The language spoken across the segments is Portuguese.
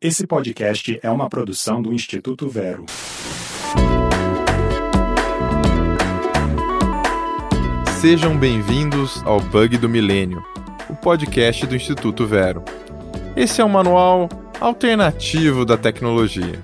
Esse podcast é uma produção do Instituto Vero. Sejam bem-vindos ao Bug do Milênio, o podcast do Instituto Vero. Esse é um manual alternativo da tecnologia.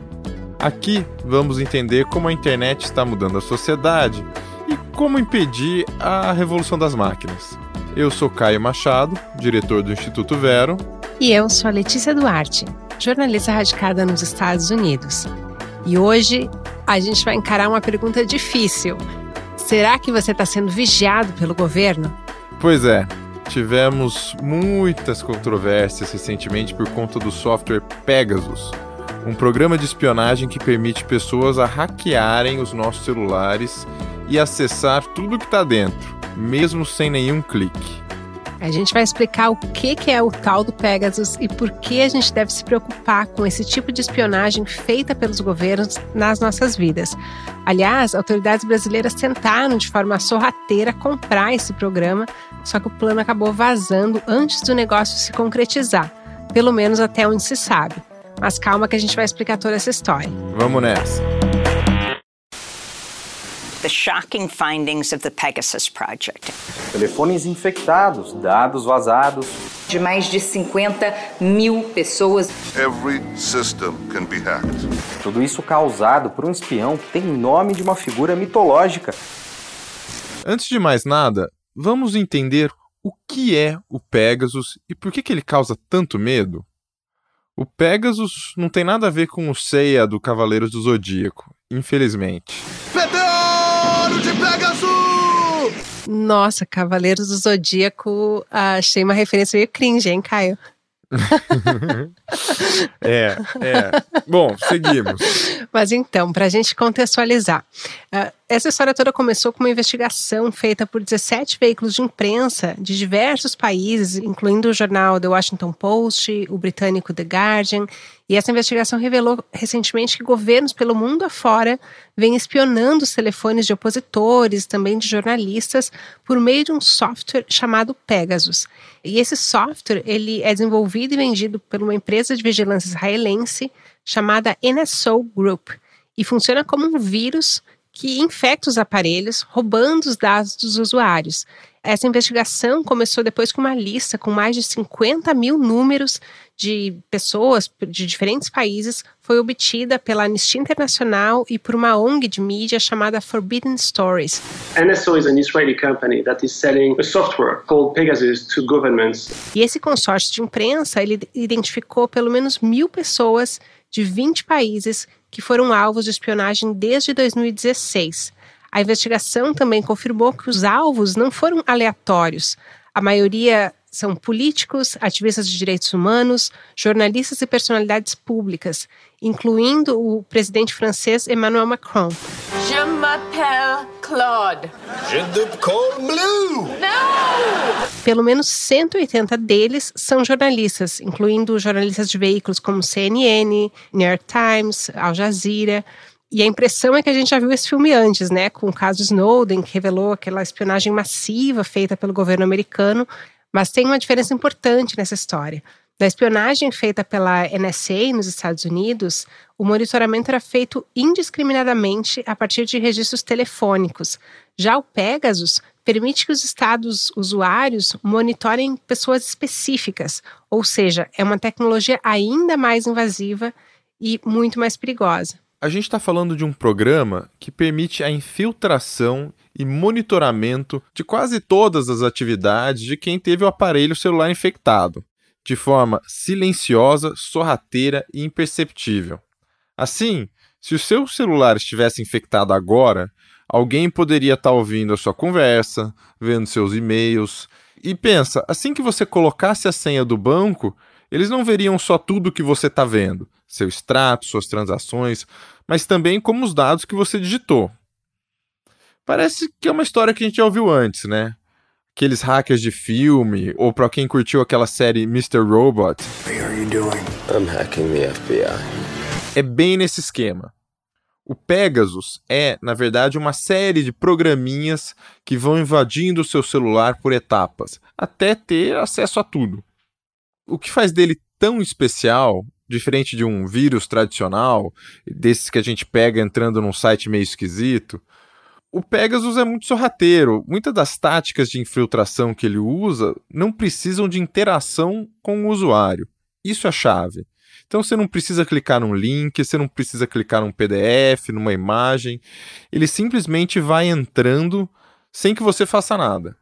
Aqui vamos entender como a internet está mudando a sociedade e como impedir a revolução das máquinas. Eu sou Caio Machado, diretor do Instituto Vero. E eu sou a Letícia Duarte, jornalista radicada nos Estados Unidos. E hoje a gente vai encarar uma pergunta difícil. Será que você está sendo vigiado pelo governo? Pois é, tivemos muitas controvérsias recentemente por conta do software Pegasus, um programa de espionagem que permite pessoas a hackearem os nossos celulares e acessar tudo que está dentro, mesmo sem nenhum clique. A gente vai explicar o que, que é o tal do Pegasus e por que a gente deve se preocupar com esse tipo de espionagem feita pelos governos nas nossas vidas. Aliás, autoridades brasileiras tentaram de forma sorrateira comprar esse programa, só que o plano acabou vazando antes do negócio se concretizar, pelo menos até onde se sabe. Mas calma que a gente vai explicar toda essa história. Vamos nessa the shocking findings of the Pegasus Project. Telefones infectados, dados vazados. De mais de 50 mil pessoas. Every system can be hacked. Tudo isso causado por um espião que tem nome de uma figura mitológica. Antes de mais nada, vamos entender o que é o Pegasus e por que, que ele causa tanto medo. O Pegasus não tem nada a ver com o Seiya do Cavaleiros do Zodíaco, infelizmente. Meteoro de Pegasus! Nossa, Cavaleiros do Zodíaco, achei uma referência meio cringe, hein, Caio? é, é. Bom, seguimos. Mas então, para a gente contextualizar, uh, essa história toda começou com uma investigação feita por 17 veículos de imprensa de diversos países, incluindo o jornal The Washington Post, o britânico The Guardian. E essa investigação revelou recentemente que governos pelo mundo afora vêm espionando os telefones de opositores, também de jornalistas, por meio de um software chamado Pegasus. E esse software ele é desenvolvido e vendido por uma empresa de vigilância israelense chamada NSO Group e funciona como um vírus que infecta os aparelhos, roubando os dados dos usuários. Essa investigação começou depois com uma lista com mais de 50 mil números de pessoas de diferentes países, foi obtida pela Anistia Internacional e por uma ONG de mídia chamada Forbidden Stories. NSO is an Israeli company that is selling a software called Pegasus to governments. E esse consórcio de imprensa ele identificou pelo menos mil pessoas de 20 países que foram alvos de espionagem desde 2016. A investigação também confirmou que os alvos não foram aleatórios. A maioria são políticos, ativistas de direitos humanos, jornalistas e personalidades públicas, incluindo o presidente francês Emmanuel Macron. Je m'appelle Claude. Je te call Blue. Não! Pelo menos 180 deles são jornalistas, incluindo jornalistas de veículos como CNN, New York Times, Al Jazeera. E a impressão é que a gente já viu esse filme antes, né? Com o caso Snowden, que revelou aquela espionagem massiva feita pelo governo americano. Mas tem uma diferença importante nessa história. Da espionagem feita pela NSA nos Estados Unidos, o monitoramento era feito indiscriminadamente a partir de registros telefônicos. Já o Pegasus permite que os estados usuários monitorem pessoas específicas, ou seja, é uma tecnologia ainda mais invasiva e muito mais perigosa. A gente está falando de um programa que permite a infiltração e monitoramento de quase todas as atividades de quem teve o aparelho celular infectado de forma silenciosa, sorrateira e imperceptível. Assim, se o seu celular estivesse infectado agora, alguém poderia estar tá ouvindo a sua conversa, vendo seus e-mails. E pensa, assim que você colocasse a senha do banco, eles não veriam só tudo que você está vendo, seu extrato, suas transações, mas também como os dados que você digitou. Parece que é uma história que a gente já ouviu antes, né? aqueles hackers de filme, ou para quem curtiu aquela série Mr. Robot. É bem nesse esquema. O Pegasus é, na verdade, uma série de programinhas que vão invadindo o seu celular por etapas, até ter acesso a tudo. O que faz dele tão especial, diferente de um vírus tradicional, desses que a gente pega entrando num site meio esquisito, o Pegasus é muito sorrateiro. Muitas das táticas de infiltração que ele usa não precisam de interação com o usuário. Isso é a chave. Então você não precisa clicar num link, você não precisa clicar num PDF, numa imagem. Ele simplesmente vai entrando sem que você faça nada.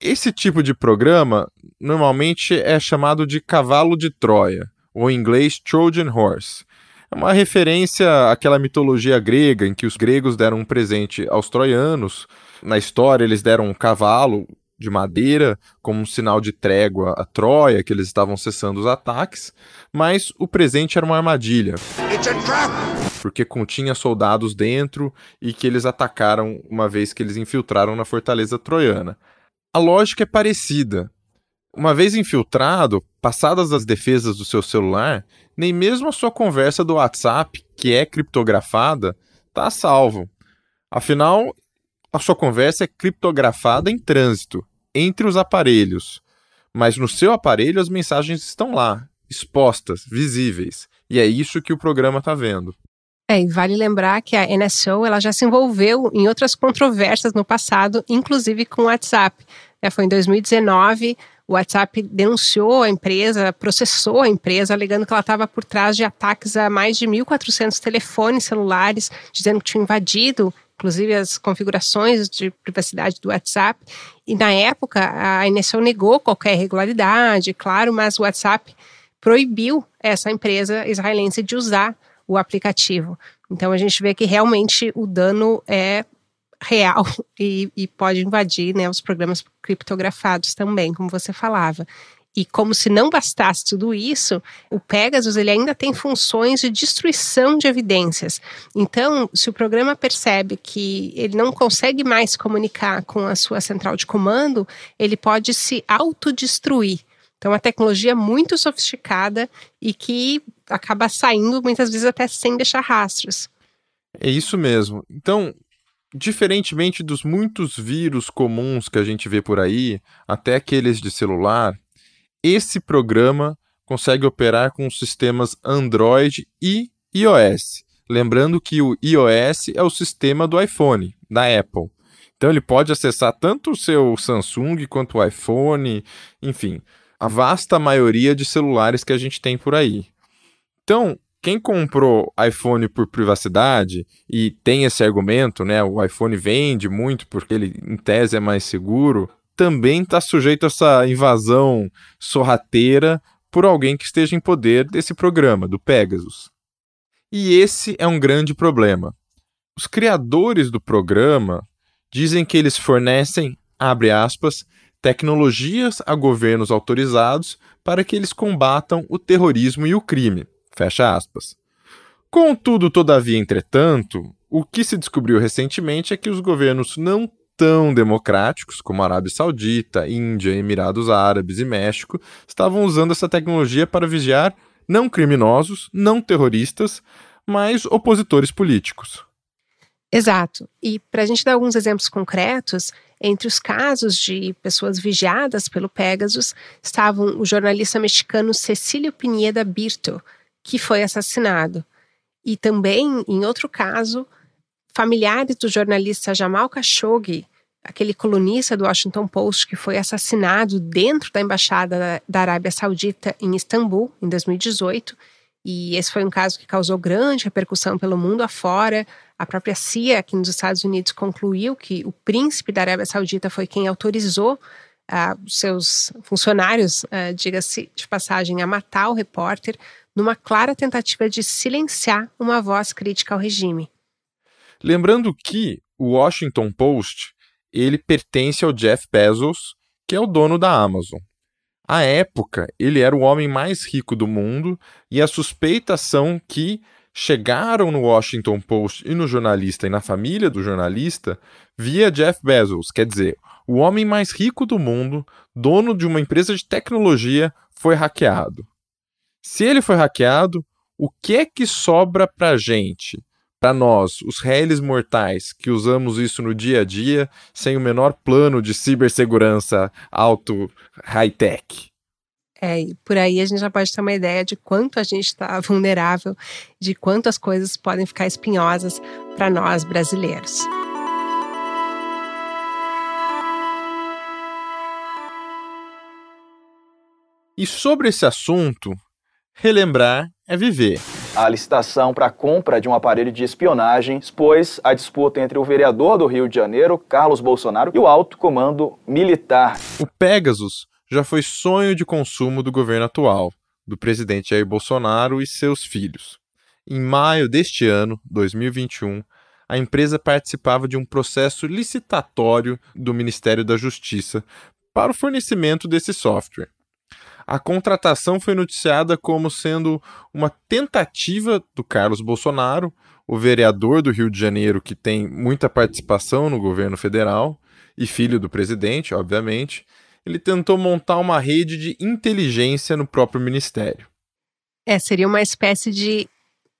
Esse tipo de programa normalmente é chamado de cavalo de Troia, ou em inglês Trojan Horse. É uma referência àquela mitologia grega em que os gregos deram um presente aos troianos. Na história, eles deram um cavalo de madeira como um sinal de trégua a Troia, que eles estavam cessando os ataques, mas o presente era uma armadilha. Porque continha soldados dentro e que eles atacaram uma vez que eles infiltraram na fortaleza troiana. A lógica é parecida. Uma vez infiltrado, passadas as defesas do seu celular, nem mesmo a sua conversa do WhatsApp, que é criptografada, está salvo. Afinal, a sua conversa é criptografada em trânsito, entre os aparelhos. Mas no seu aparelho as mensagens estão lá, expostas, visíveis. E é isso que o programa está vendo. É, e vale lembrar que a NSO ela já se envolveu em outras controvérsias no passado, inclusive com o WhatsApp. É, foi em 2019, o WhatsApp denunciou a empresa, processou a empresa, alegando que ela estava por trás de ataques a mais de 1.400 telefones celulares, dizendo que tinha invadido inclusive as configurações de privacidade do WhatsApp. E na época, a NSO negou qualquer irregularidade, claro, mas o WhatsApp proibiu essa empresa israelense de usar o aplicativo. Então a gente vê que realmente o dano é real e, e pode invadir né, os programas criptografados também, como você falava. E como se não bastasse tudo isso, o Pegasus ele ainda tem funções de destruição de evidências. Então, se o programa percebe que ele não consegue mais comunicar com a sua central de comando, ele pode se autodestruir. Então, uma tecnologia muito sofisticada e que acaba saindo muitas vezes até sem deixar rastros. É isso mesmo. Então, diferentemente dos muitos vírus comuns que a gente vê por aí, até aqueles de celular, esse programa consegue operar com sistemas Android e iOS. Lembrando que o iOS é o sistema do iPhone, da Apple. Então ele pode acessar tanto o seu Samsung quanto o iPhone, enfim, a vasta maioria de celulares que a gente tem por aí. Então, quem comprou iPhone por privacidade e tem esse argumento, né? O iPhone vende muito porque ele, em tese, é mais seguro também está sujeito a essa invasão sorrateira por alguém que esteja em poder desse programa, do Pegasus. E esse é um grande problema. Os criadores do programa dizem que eles fornecem, abre aspas, tecnologias a governos autorizados para que eles combatam o terrorismo e o crime, fecha aspas. Contudo, todavia, entretanto, o que se descobriu recentemente é que os governos não tão democráticos como a Arábia Saudita, Índia, Emirados Árabes e México estavam usando essa tecnologia para vigiar não criminosos, não terroristas, mas opositores políticos. Exato. E para a gente dar alguns exemplos concretos, entre os casos de pessoas vigiadas pelo Pegasus estavam o jornalista mexicano Cecílio Pineda Birto, que foi assassinado, e também, em outro caso, familiares do jornalista Jamal Khashoggi, aquele colunista do Washington Post que foi assassinado dentro da embaixada da Arábia Saudita em Istambul em 2018. E esse foi um caso que causou grande repercussão pelo mundo afora. A própria CIA aqui nos Estados Unidos concluiu que o príncipe da Arábia Saudita foi quem autorizou uh, seus funcionários, uh, diga-se de passagem, a matar o repórter numa clara tentativa de silenciar uma voz crítica ao regime. Lembrando que o Washington Post ele pertence ao Jeff Bezos, que é o dono da Amazon. À época, ele era o homem mais rico do mundo e a suspeitas são que chegaram no Washington Post e no jornalista e na família do jornalista via Jeff Bezos, quer dizer, o homem mais rico do mundo, dono de uma empresa de tecnologia, foi hackeado. Se ele foi hackeado, o que é que sobra para gente? para nós, os réis mortais que usamos isso no dia a dia, sem o menor plano de cibersegurança alto high-tech? É, e por aí a gente já pode ter uma ideia de quanto a gente está vulnerável, de quanto as coisas podem ficar espinhosas para nós brasileiros. E sobre esse assunto, relembrar é viver. A licitação para a compra de um aparelho de espionagem expôs a disputa entre o vereador do Rio de Janeiro, Carlos Bolsonaro, e o alto comando militar. O Pegasus já foi sonho de consumo do governo atual, do presidente Jair Bolsonaro e seus filhos. Em maio deste ano, 2021, a empresa participava de um processo licitatório do Ministério da Justiça para o fornecimento desse software. A contratação foi noticiada como sendo uma tentativa do Carlos Bolsonaro, o vereador do Rio de Janeiro que tem muita participação no governo federal e filho do presidente, obviamente. Ele tentou montar uma rede de inteligência no próprio ministério. É, seria uma espécie de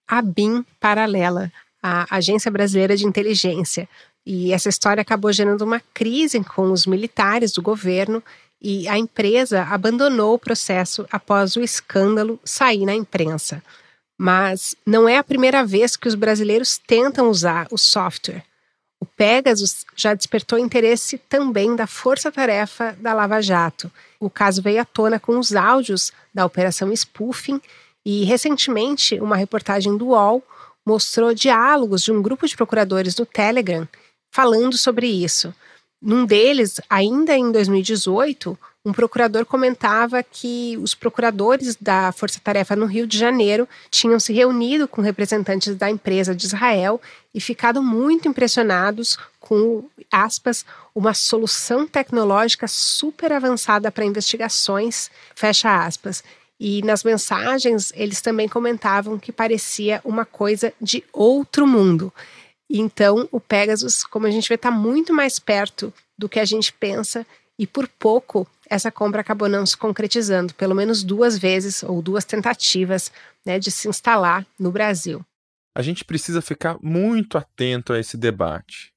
ABIN paralela, a Agência Brasileira de Inteligência. E essa história acabou gerando uma crise com os militares do governo e a empresa abandonou o processo após o escândalo sair na imprensa. Mas não é a primeira vez que os brasileiros tentam usar o software. O Pegasus já despertou interesse também da Força Tarefa da Lava Jato. O caso veio à tona com os áudios da Operação Spoofing e, recentemente, uma reportagem do UOL mostrou diálogos de um grupo de procuradores do Telegram falando sobre isso. Num deles, ainda em 2018, um procurador comentava que os procuradores da Força Tarefa no Rio de Janeiro tinham se reunido com representantes da empresa de Israel e ficado muito impressionados com, aspas, uma solução tecnológica super avançada para investigações, fecha aspas. E nas mensagens eles também comentavam que parecia uma coisa de outro mundo. Então, o Pegasus, como a gente vê, está muito mais perto do que a gente pensa e por pouco essa compra acabou não se concretizando, pelo menos duas vezes ou duas tentativas né, de se instalar no Brasil. A gente precisa ficar muito atento a esse debate.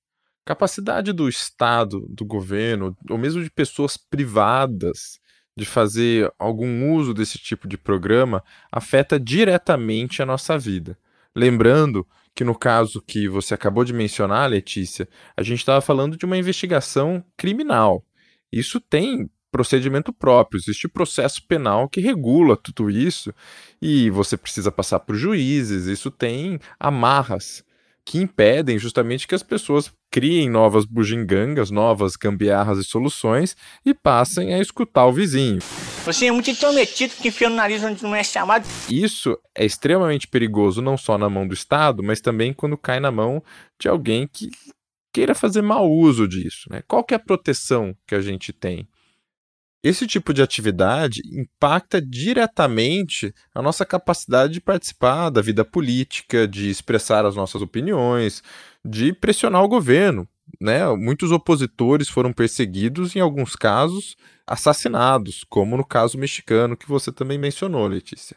Capacidade do Estado, do governo, ou mesmo de pessoas privadas de fazer algum uso desse tipo de programa afeta diretamente a nossa vida. Lembrando que no caso que você acabou de mencionar, Letícia, a gente estava falando de uma investigação criminal. Isso tem procedimento próprio, existe processo penal que regula tudo isso e você precisa passar por juízes, isso tem amarras que impedem justamente que as pessoas criem novas bugigangas, novas gambiarras e soluções e passem a escutar o vizinho. Você é muito intrometido que enfia no nariz onde não é chamado. Isso é extremamente perigoso, não só na mão do Estado, mas também quando cai na mão de alguém que queira fazer mau uso disso. Né? Qual que é a proteção que a gente tem? Esse tipo de atividade impacta diretamente a nossa capacidade de participar da vida política, de expressar as nossas opiniões, de pressionar o governo. Né? Muitos opositores foram perseguidos, em alguns casos, assassinados, como no caso mexicano que você também mencionou, Letícia.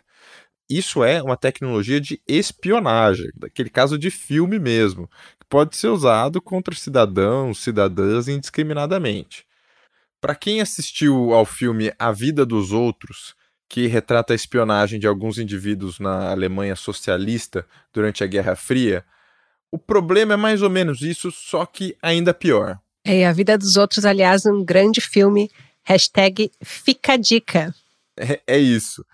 Isso é uma tecnologia de espionagem, daquele caso de filme mesmo, que pode ser usado contra cidadãos, cidadãs indiscriminadamente. Para quem assistiu ao filme A Vida dos Outros, que retrata a espionagem de alguns indivíduos na Alemanha socialista durante a Guerra Fria, o problema é mais ou menos isso, só que ainda pior. É, A Vida dos Outros, aliás, um grande filme, hashtag Fica Dica. É, é isso.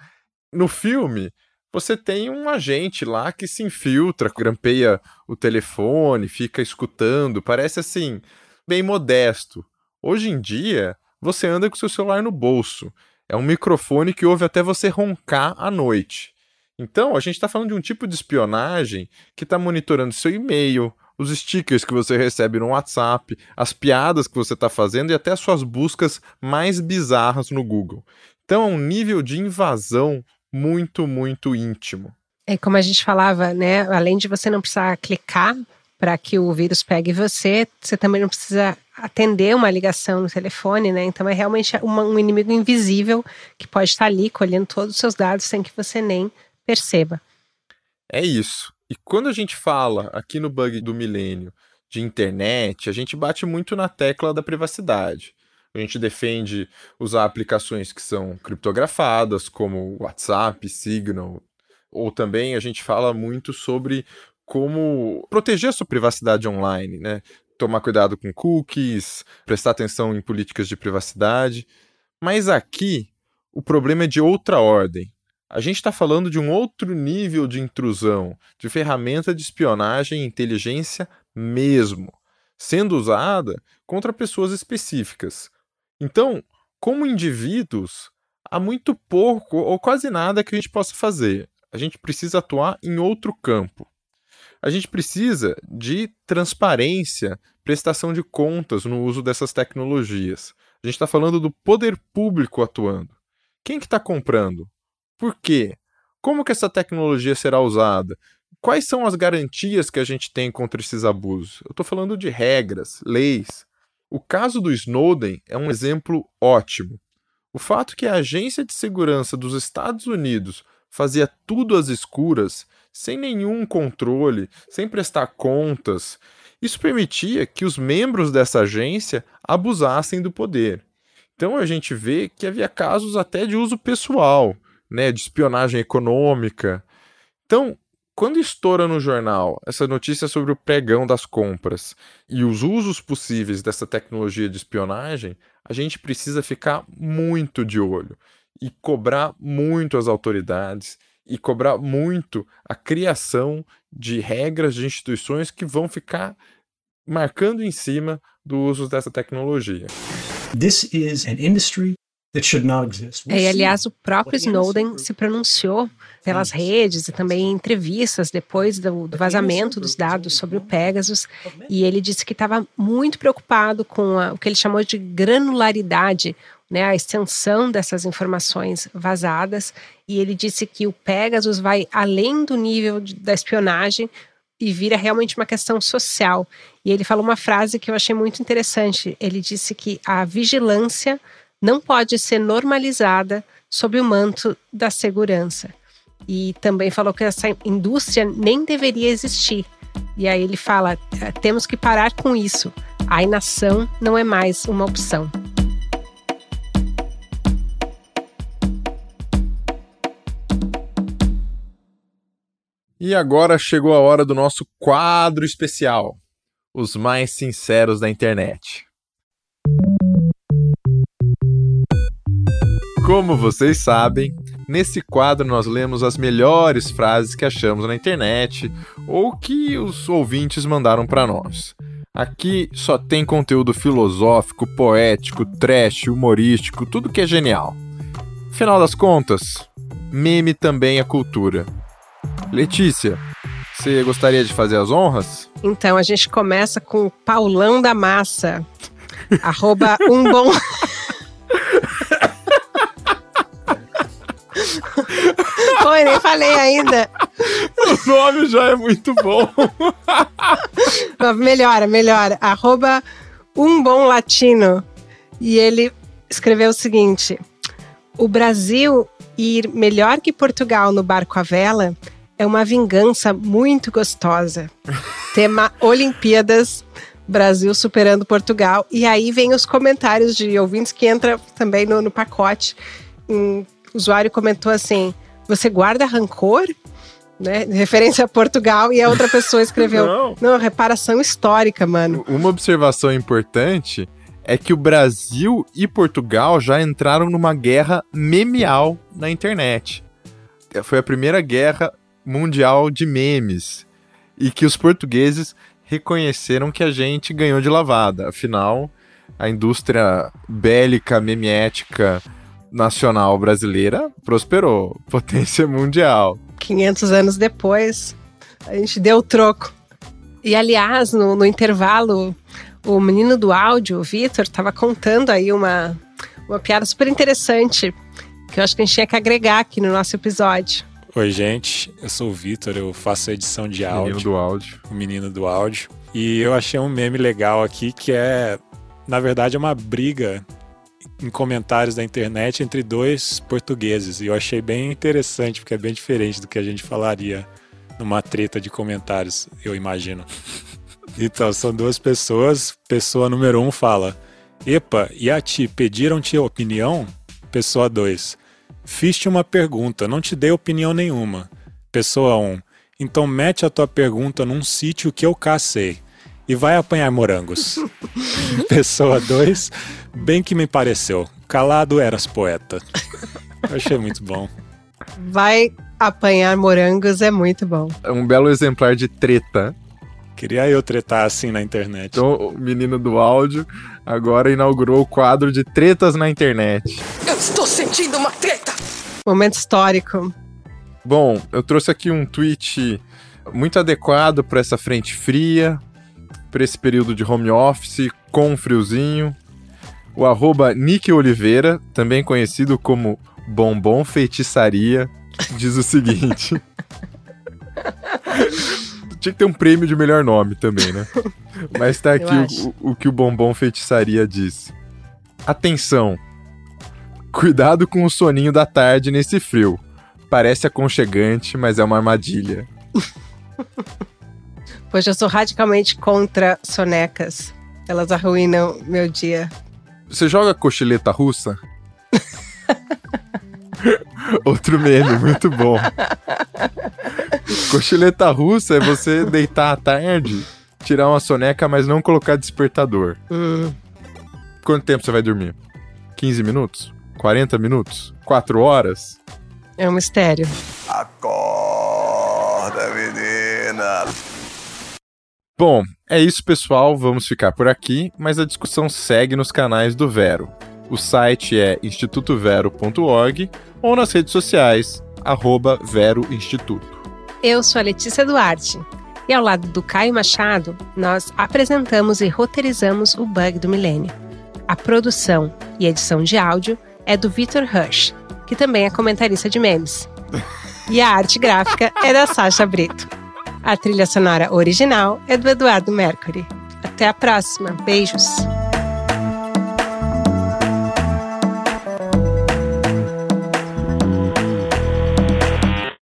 No filme, você tem um agente lá que se infiltra, grampeia o telefone, fica escutando, parece assim, bem modesto. Hoje em dia, você anda com seu celular no bolso. É um microfone que ouve até você roncar à noite. Então, a gente está falando de um tipo de espionagem que está monitorando seu e-mail, os stickers que você recebe no WhatsApp, as piadas que você está fazendo e até as suas buscas mais bizarras no Google. Então, é um nível de invasão muito, muito íntimo. É como a gente falava, né? Além de você não precisar clicar para que o vírus pegue você, você também não precisa atender uma ligação no telefone, né? Então é realmente uma, um inimigo invisível que pode estar ali colhendo todos os seus dados sem que você nem perceba. É isso. E quando a gente fala aqui no bug do milênio de internet, a gente bate muito na tecla da privacidade. A gente defende usar aplicações que são criptografadas, como WhatsApp, Signal, ou também a gente fala muito sobre como proteger a sua privacidade online, né? Tomar cuidado com cookies, prestar atenção em políticas de privacidade. Mas aqui o problema é de outra ordem. A gente está falando de um outro nível de intrusão, de ferramenta de espionagem e inteligência mesmo, sendo usada contra pessoas específicas. Então, como indivíduos, há muito pouco ou quase nada que a gente possa fazer. A gente precisa atuar em outro campo. A gente precisa de transparência, prestação de contas no uso dessas tecnologias. A gente está falando do poder público atuando. Quem que está comprando? Por quê? Como que essa tecnologia será usada? Quais são as garantias que a gente tem contra esses abusos? Eu estou falando de regras, leis. O caso do Snowden é um exemplo ótimo. O fato que a Agência de Segurança dos Estados Unidos fazia tudo às escuras, sem nenhum controle, sem prestar contas, isso permitia que os membros dessa agência abusassem do poder. Então a gente vê que havia casos até de uso pessoal, né, de espionagem econômica. Então, quando estoura no jornal essa notícia sobre o pregão das compras e os usos possíveis dessa tecnologia de espionagem, a gente precisa ficar muito de olho e cobrar muito as autoridades e cobrar muito a criação de regras de instituições que vão ficar marcando em cima do uso dessa tecnologia. This is an industry that should not exist. É, e, aliás, o próprio Snowden se pronunciou pelas redes e também em entrevistas depois do, do vazamento dos dados sobre o Pegasus, e ele disse que estava muito preocupado com a, o que ele chamou de granularidade, né, a extensão dessas informações vazadas, e ele disse que o Pegasus vai além do nível de, da espionagem e vira realmente uma questão social. E ele falou uma frase que eu achei muito interessante. Ele disse que a vigilância não pode ser normalizada sob o manto da segurança. E também falou que essa indústria nem deveria existir. E aí ele fala: é, temos que parar com isso. A inação não é mais uma opção. E agora chegou a hora do nosso quadro especial: Os mais sinceros da internet. Como vocês sabem, nesse quadro nós lemos as melhores frases que achamos na internet ou que os ouvintes mandaram para nós. Aqui só tem conteúdo filosófico, poético, trash, humorístico, tudo que é genial. Final das contas, meme também é cultura. Letícia, você gostaria de fazer as honras? Então, a gente começa com o Paulão da Massa. arroba um bom. Oi, nem falei ainda. O nome já é muito bom. melhora, melhora. Arroba um bom latino. E ele escreveu o seguinte: O Brasil ir melhor que Portugal no barco à vela é uma vingança muito gostosa. Tema Olimpíadas, Brasil superando Portugal. E aí vem os comentários de ouvintes que entra também no, no pacote. Um usuário comentou assim: você guarda rancor? Né, referência a Portugal, e a outra pessoa escreveu: Não, Não reparação histórica, mano. Uma observação importante é que o Brasil e Portugal já entraram numa guerra memeal na internet. Foi a primeira guerra mundial de memes e que os portugueses reconheceram que a gente ganhou de lavada. Afinal, a indústria bélica, memiética nacional brasileira prosperou, potência mundial. 500 anos depois, a gente deu o troco. E aliás, no, no intervalo, o menino do áudio, o Vitor, estava contando aí uma, uma piada super interessante que eu acho que a gente tinha que agregar aqui no nosso episódio. Oi, gente. Eu sou o Vitor, eu faço a edição de áudio. Menino do áudio. O menino do áudio. E eu achei um meme legal aqui que é, na verdade, é uma briga em comentários da internet entre dois portugueses. E eu achei bem interessante, porque é bem diferente do que a gente falaria numa treta de comentários, eu imagino. Então, são duas pessoas. Pessoa número um fala: Epa, e a ti, pediram-te opinião? Pessoa 2. Fiz-te uma pergunta, não te dei opinião nenhuma. Pessoa 1. Um, então mete a tua pergunta num sítio que eu cacei e vai apanhar morangos. Pessoa 2. Bem que me pareceu. Calado eras poeta. Eu achei muito bom. Vai apanhar morangos é muito bom. É um belo exemplar de treta. Queria eu tretar assim na internet. Então, o menino do áudio agora inaugurou o quadro de tretas na internet. Eu estou sentindo uma treta! Momento histórico. Bom, eu trouxe aqui um tweet muito adequado para essa frente fria, para esse período de home office com um friozinho. O arroba Nick Oliveira, também conhecido como Bombom Feitiçaria, diz o seguinte. Tinha que ter um prêmio de melhor nome também, né? Mas tá aqui o, o, que o Bombom Feitiçaria diz. Atenção! Cuidado com o soninho da tarde nesse frio. Parece aconchegante, mas é uma armadilha. Pois eu sou radicalmente contra sonecas. Elas arruinam meu dia. Você joga cochileta russa? Outro meme, muito bom. Cochileta russa é você deitar à tarde, tirar uma soneca, mas não colocar despertador. Hum. Quanto tempo você vai dormir? 15 minutos? 40 minutos? 4 horas? É um mistério. Acorda, menina. Bom, é isso, pessoal. Vamos ficar por aqui, mas a discussão segue nos canais do Vero. O site é institutovero.org ou nas redes sociais, arroba Vero Instituto. Eu sou a Letícia Duarte e ao lado do Caio Machado, nós apresentamos e roteirizamos o Bug do Milênio. A produção e edição de áudio é do Victor Rush, que também é comentarista de memes. E a arte gráfica é da Sasha Brito. A trilha sonora original é do Eduardo Mercury. Até a próxima. Beijos!